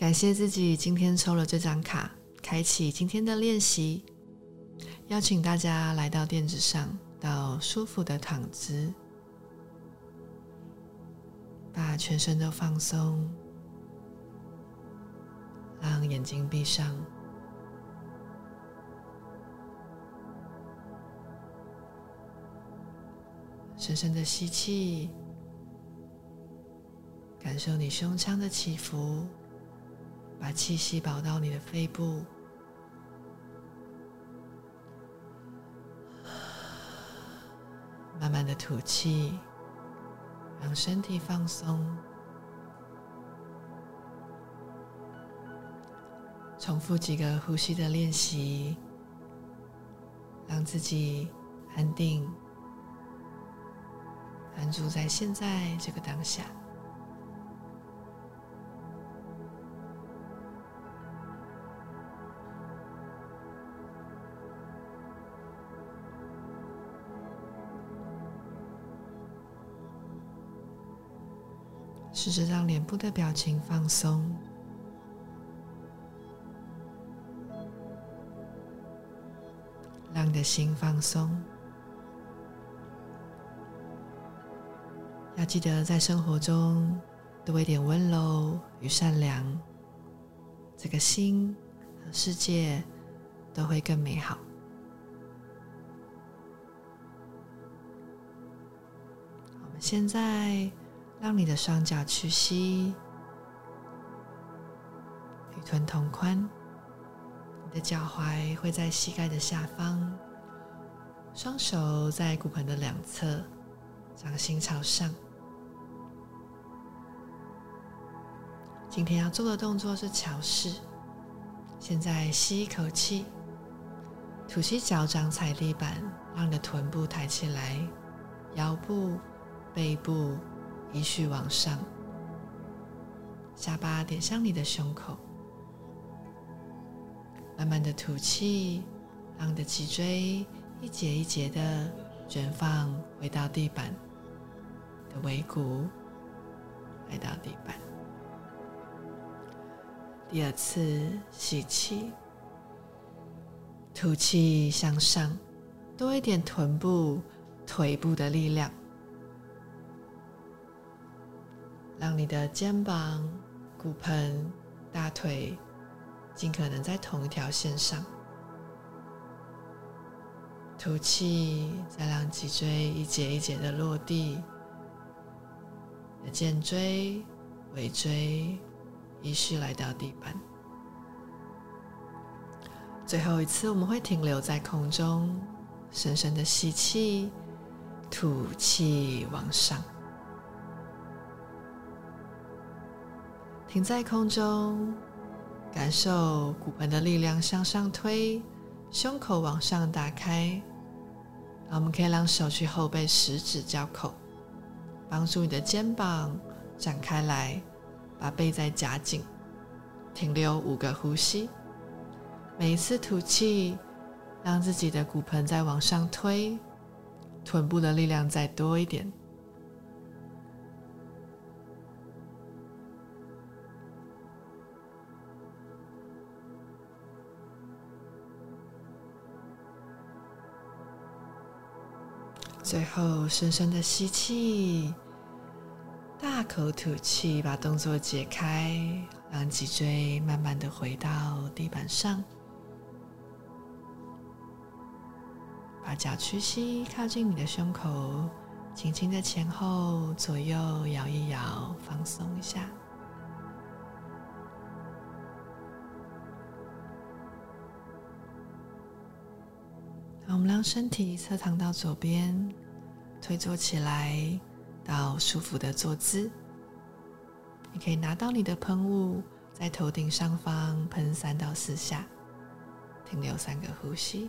感谢自己今天抽了这张卡，开启今天的练习。邀请大家来到垫子上，到舒服的躺姿，把全身都放松，让眼睛闭上。深深的吸气，感受你胸腔的起伏，把气息保到你的肺部。慢慢的吐气，让身体放松。重复几个呼吸的练习，让自己安定。安住在现在这个当下。试着让脸部的表情放松，让你的心放松。要记得在生活中多一点温柔与善良，这个心和世界都会更美好。我们现在让你的双脚屈膝，与臀同宽，你的脚踝会在膝盖的下方，双手在骨盆的两侧，掌心朝上。今天要做的动作是桥式。现在吸一口气，吐气，脚掌踩地板，让你的臀部抬起来，腰部、背部依序往上，下巴点向你的胸口。慢慢的吐气，让你的脊椎一节一节的卷放回到地板的尾骨，来到地板。第二次吸气，吐气向上，多一点臀部、腿部的力量，让你的肩膀、骨盆、大腿尽可能在同一条线上。吐气，再让脊椎一节一节的落地，的肩椎、尾椎。依序来到地板，最后一次我们会停留在空中，深深的吸气，吐气往上，停在空中，感受骨盆的力量向上推，胸口往上打开，我们可以让手去后背十指交扣，帮助你的肩膀展开来。把背再夹紧，停留五个呼吸。每一次吐气，让自己的骨盆再往上推，臀部的力量再多一点。最后，深深的吸气。大口吐气，把动作解开，让脊椎慢慢的回到地板上，把脚屈膝靠近你的胸口，轻轻的前后左右摇一摇，放松一下。我们让身体侧躺到左边，推坐起来。到舒服的坐姿，你可以拿到你的喷雾，在头顶上方喷三到四下，停留三个呼吸。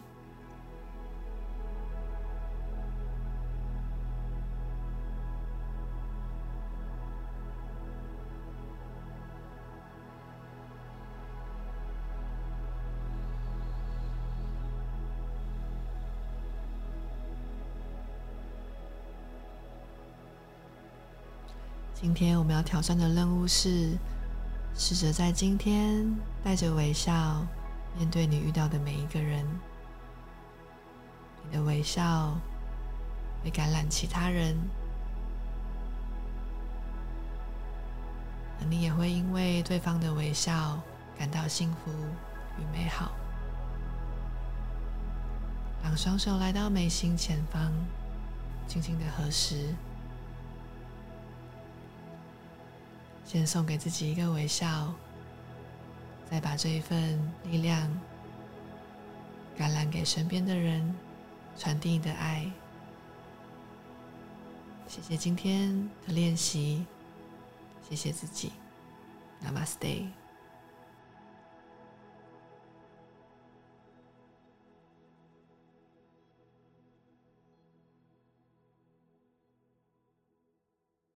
今天我们要挑战的任务是试着在今天带着微笑面对你遇到的每一个人。你的微笑会感染其他人，而你也会因为对方的微笑感到幸福与美好。让双手来到眉心前方，轻轻的合十。先送给自己一个微笑，再把这一份力量感染给身边的人，传递你的爱。谢谢今天的练习，谢谢自己，Namaste。